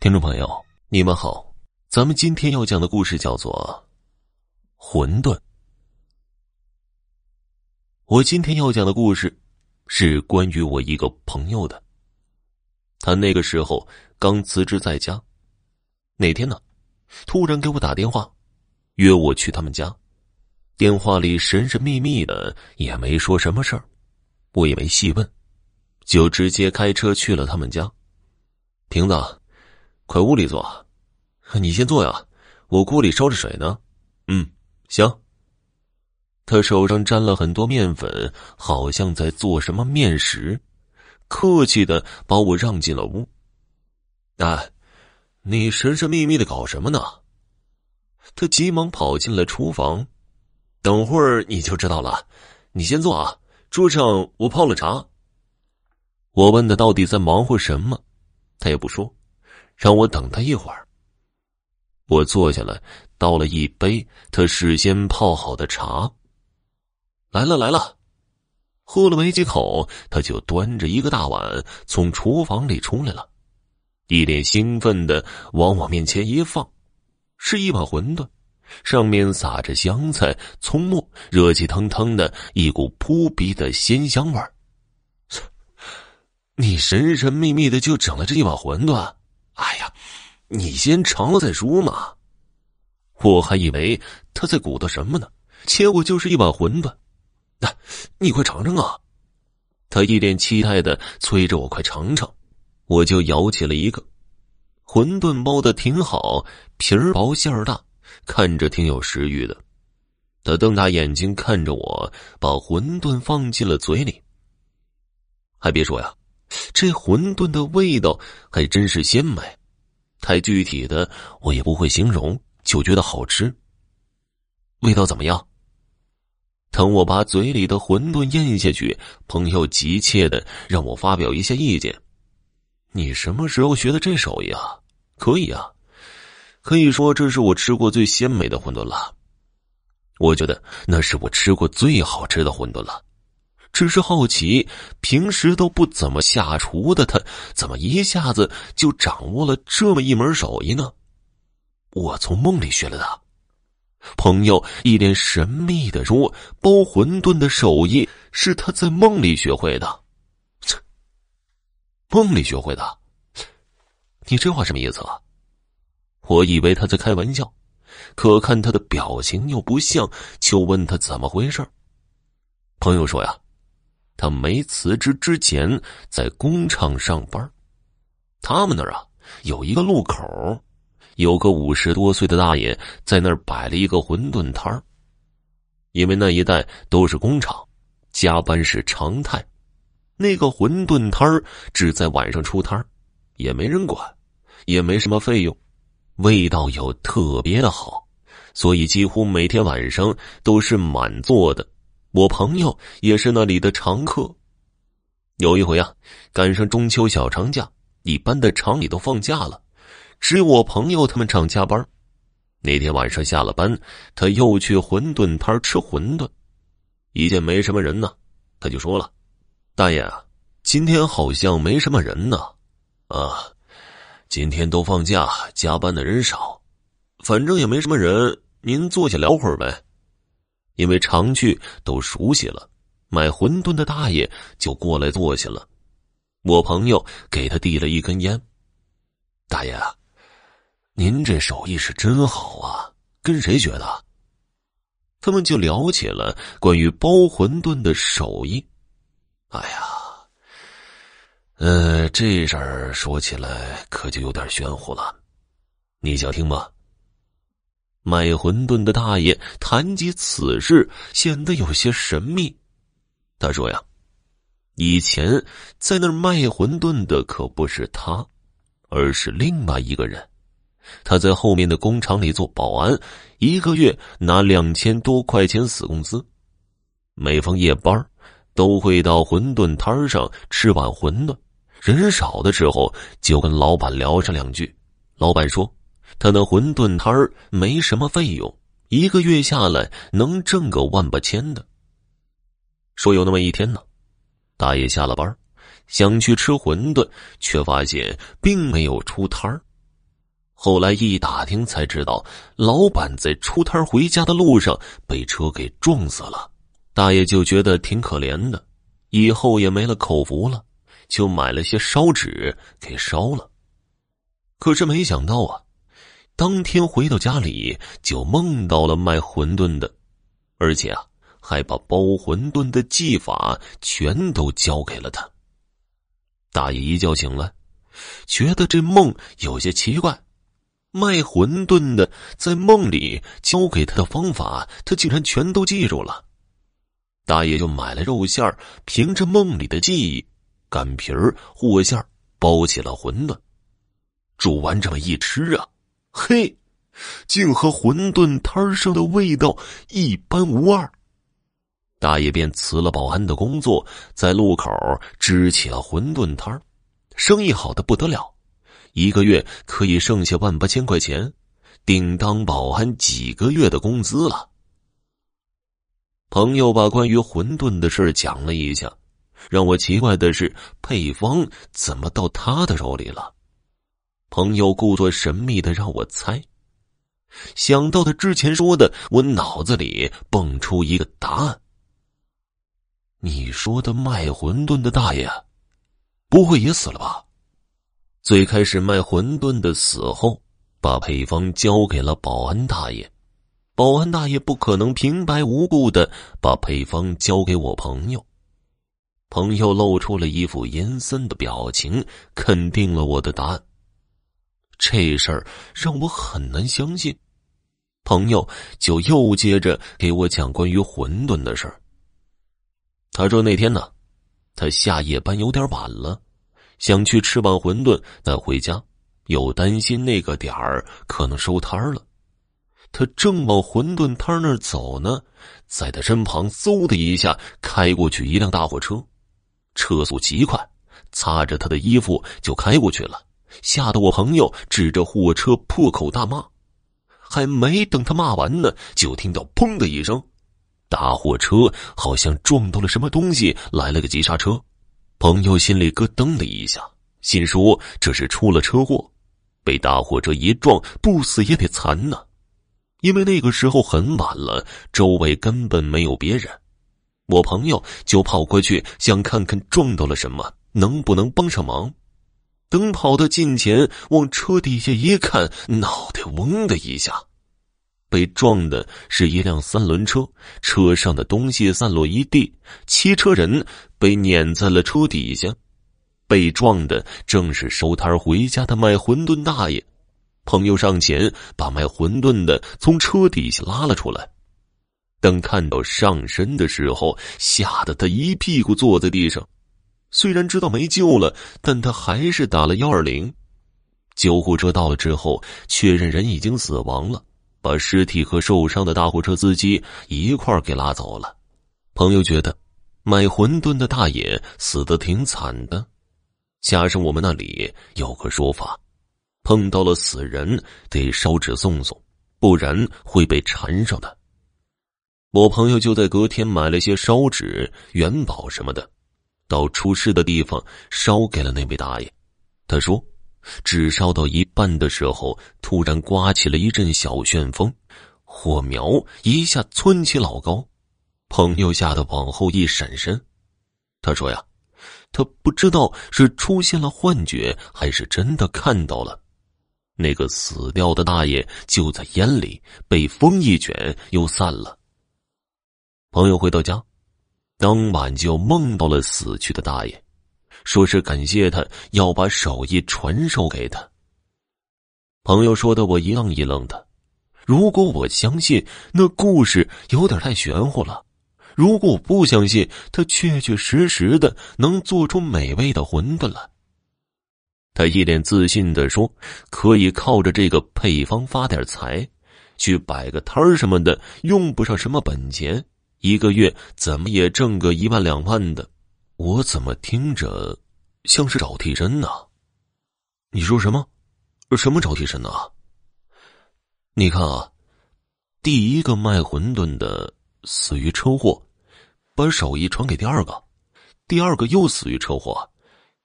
听众朋友，你们好，咱们今天要讲的故事叫做《馄饨》。我今天要讲的故事是关于我一个朋友的。他那个时候刚辞职在家，那天呢，突然给我打电话，约我去他们家。电话里神神秘秘的，也没说什么事儿，我也没细问，就直接开车去了他们家。瓶子。快屋里坐，你先坐呀，我锅里烧着水呢。嗯，行。他手上沾了很多面粉，好像在做什么面食，客气的把我让进了屋。哎，你神神秘秘的搞什么呢？他急忙跑进了厨房，等会儿你就知道了。你先坐啊，桌上我泡了茶。我问他到底在忙活什么，他也不说。让我等他一会儿。我坐下来，倒了一杯他事先泡好的茶。来了来了，喝了没几口，他就端着一个大碗从厨房里出来了，一脸兴奋的往我面前一放，是一碗馄饨，上面撒着香菜、葱末，热气腾腾的，一股扑鼻的鲜香味儿。你神神秘秘的就整了这一碗馄饨？哎呀，你先尝了再说嘛！我还以为他在鼓捣什么呢，结果就是一碗馄饨。那，你快尝尝啊！他一脸期待的催着我快尝尝，我就舀起了一个。馄饨包的挺好，皮儿薄馅儿大，看着挺有食欲的。他瞪大眼睛看着我，把馄饨放进了嘴里。还别说呀。这馄饨的味道还真是鲜美，太具体的我也不会形容，就觉得好吃。味道怎么样？等我把嘴里的馄饨咽下去，朋友急切的让我发表一下意见。你什么时候学的这手艺啊？可以啊，可以说这是我吃过最鲜美的馄饨了。我觉得那是我吃过最好吃的馄饨了。只是好奇，平时都不怎么下厨的他，怎么一下子就掌握了这么一门手艺呢？我从梦里学了的。朋友一脸神秘的说：“包馄饨的手艺是他在梦里学会的。”梦里学会的？你这话什么意思啊？我以为他在开玩笑，可看他的表情又不像，就问他怎么回事。朋友说呀。他没辞职之前在工厂上班，他们那儿啊有一个路口，有个五十多岁的大爷在那儿摆了一个馄饨摊儿。因为那一带都是工厂，加班是常态，那个馄饨摊儿只在晚上出摊儿，也没人管，也没什么费用，味道又特别的好，所以几乎每天晚上都是满座的。我朋友也是那里的常客。有一回啊，赶上中秋小长假，一般的厂里都放假了，只有我朋友他们厂加班。那天晚上下了班，他又去馄饨摊吃馄饨，一见没什么人呢，他就说了：“大爷，今天好像没什么人呢。”啊，今天都放假，加班的人少，反正也没什么人，您坐下聊会儿呗。因为常去都熟悉了，买馄饨的大爷就过来坐下了。我朋友给他递了一根烟。大爷啊，您这手艺是真好啊！跟谁学的？他们就聊起了关于包馄饨的手艺。哎呀，呃，这事儿说起来可就有点玄乎了，你想听吗？卖馄饨的大爷谈及此事，显得有些神秘。他说：“呀，以前在那儿卖馄饨的可不是他，而是另外一个人。他在后面的工厂里做保安，一个月拿两千多块钱死工资。每逢夜班，都会到馄饨摊上吃碗馄饨。人少的时候，就跟老板聊上两句。老板说。”他那馄饨摊儿没什么费用，一个月下来能挣个万八千的。说有那么一天呢，大爷下了班，想去吃馄饨，却发现并没有出摊儿，后来一打听才知道，老板在出摊回家的路上被车给撞死了。大爷就觉得挺可怜的，以后也没了口福了，就买了些烧纸给烧了。可是没想到啊，当天回到家里就梦到了卖馄饨的，而且啊还把包馄饨的技法全都教给了他。大爷一觉醒来，觉得这梦有些奇怪。卖馄饨的在梦里教给他的方法，他竟然全都记住了。大爷就买了肉馅，凭着梦里的记忆，擀皮儿和馅，包起了馄饨。煮完这么一吃啊，嘿，竟和馄饨摊上的味道一般无二。大爷便辞了保安的工作，在路口支起了馄饨摊儿，生意好的不得了。一个月可以剩下万八千块钱，顶当保安几个月的工资了。朋友把关于馄饨的事讲了一下，让我奇怪的是配方怎么到他的手里了。朋友故作神秘的让我猜，想到他之前说的，我脑子里蹦出一个答案。你说的卖馄饨的大爷，不会也死了吧？最开始卖馄饨的死后，把配方交给了保安大爷。保安大爷不可能平白无故的把配方交给我朋友。朋友露出了一副阴森的表情，肯定了我的答案。这事儿让我很难相信。朋友就又接着给我讲关于馄饨的事儿。他说那天呢，他下夜班有点晚了。想去吃碗馄饨再回家，又担心那个点儿可能收摊了。他正往馄饨摊那儿走呢，在他身旁嗖的一下开过去一辆大货车，车速极快，擦着他的衣服就开过去了，吓得我朋友指着货车破口大骂。还没等他骂完呢，就听到“砰”的一声，大货车好像撞到了什么东西，来了个急刹车。朋友心里咯噔的一下，心说这是出了车祸，被大货车一撞，不死也得残呢。因为那个时候很晚了，周围根本没有别人，我朋友就跑过去想看看撞到了什么，能不能帮上忙。等跑到近前，往车底下一看，脑袋嗡的一下。被撞的是一辆三轮车，车上的东西散落一地，骑车人被碾在了车底下。被撞的正是收摊回家的卖馄饨大爷。朋友上前把卖馄饨的从车底下拉了出来。等看到上身的时候，吓得他一屁股坐在地上。虽然知道没救了，但他还是打了幺二零。救护车到了之后，确认人已经死亡了。把尸体和受伤的大货车司机一块给拉走了。朋友觉得，买馄饨的大爷死的挺惨的。加上我们那里有个说法，碰到了死人得烧纸送送，不然会被缠上的。我朋友就在隔天买了些烧纸、元宝什么的，到出事的地方烧给了那位大爷。他说。纸烧到一半的时候，突然刮起了一阵小旋风，火苗一下蹿起老高。朋友吓得往后一闪身，他说：“呀，他不知道是出现了幻觉，还是真的看到了那个死掉的大爷就在烟里，被风一卷又散了。”朋友回到家，当晚就梦到了死去的大爷。说是感谢他，要把手艺传授给他。朋友说的，我一愣一愣的。如果我相信，那故事有点太玄乎了；如果我不相信，他确确实实的能做出美味的馄饨来。他一脸自信的说：“可以靠着这个配方发点财，去摆个摊儿什么的，用不上什么本钱，一个月怎么也挣个一万两万的。”我怎么听着像是找替身呢？你说什么？什么找替身呢？你看啊，第一个卖馄饨的死于车祸，把手艺传给第二个；第二个又死于车祸，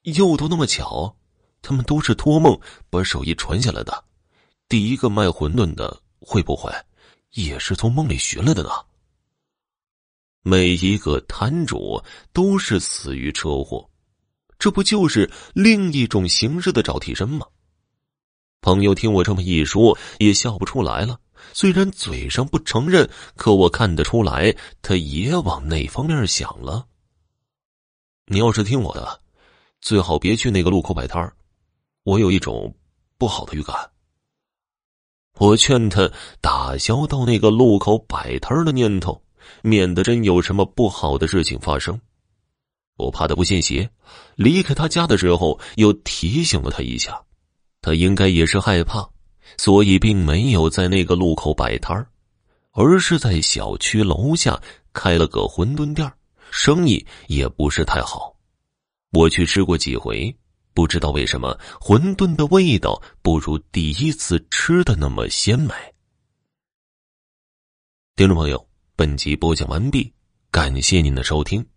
又都那么巧，他们都是托梦把手艺传下来的。第一个卖馄饨的会不会也是从梦里寻来的呢？每一个摊主都是死于车祸，这不就是另一种形式的找替身吗？朋友听我这么一说，也笑不出来了。虽然嘴上不承认，可我看得出来，他也往那方面想了。你要是听我的，最好别去那个路口摆摊儿，我有一种不好的预感。我劝他打消到那个路口摆摊的念头。免得真有什么不好的事情发生，我怕他不信邪。离开他家的时候，又提醒了他一下，他应该也是害怕，所以并没有在那个路口摆摊而是在小区楼下开了个馄饨店生意也不是太好。我去吃过几回，不知道为什么馄饨的味道不如第一次吃的那么鲜美。听众朋友。本集播讲完毕，感谢您的收听。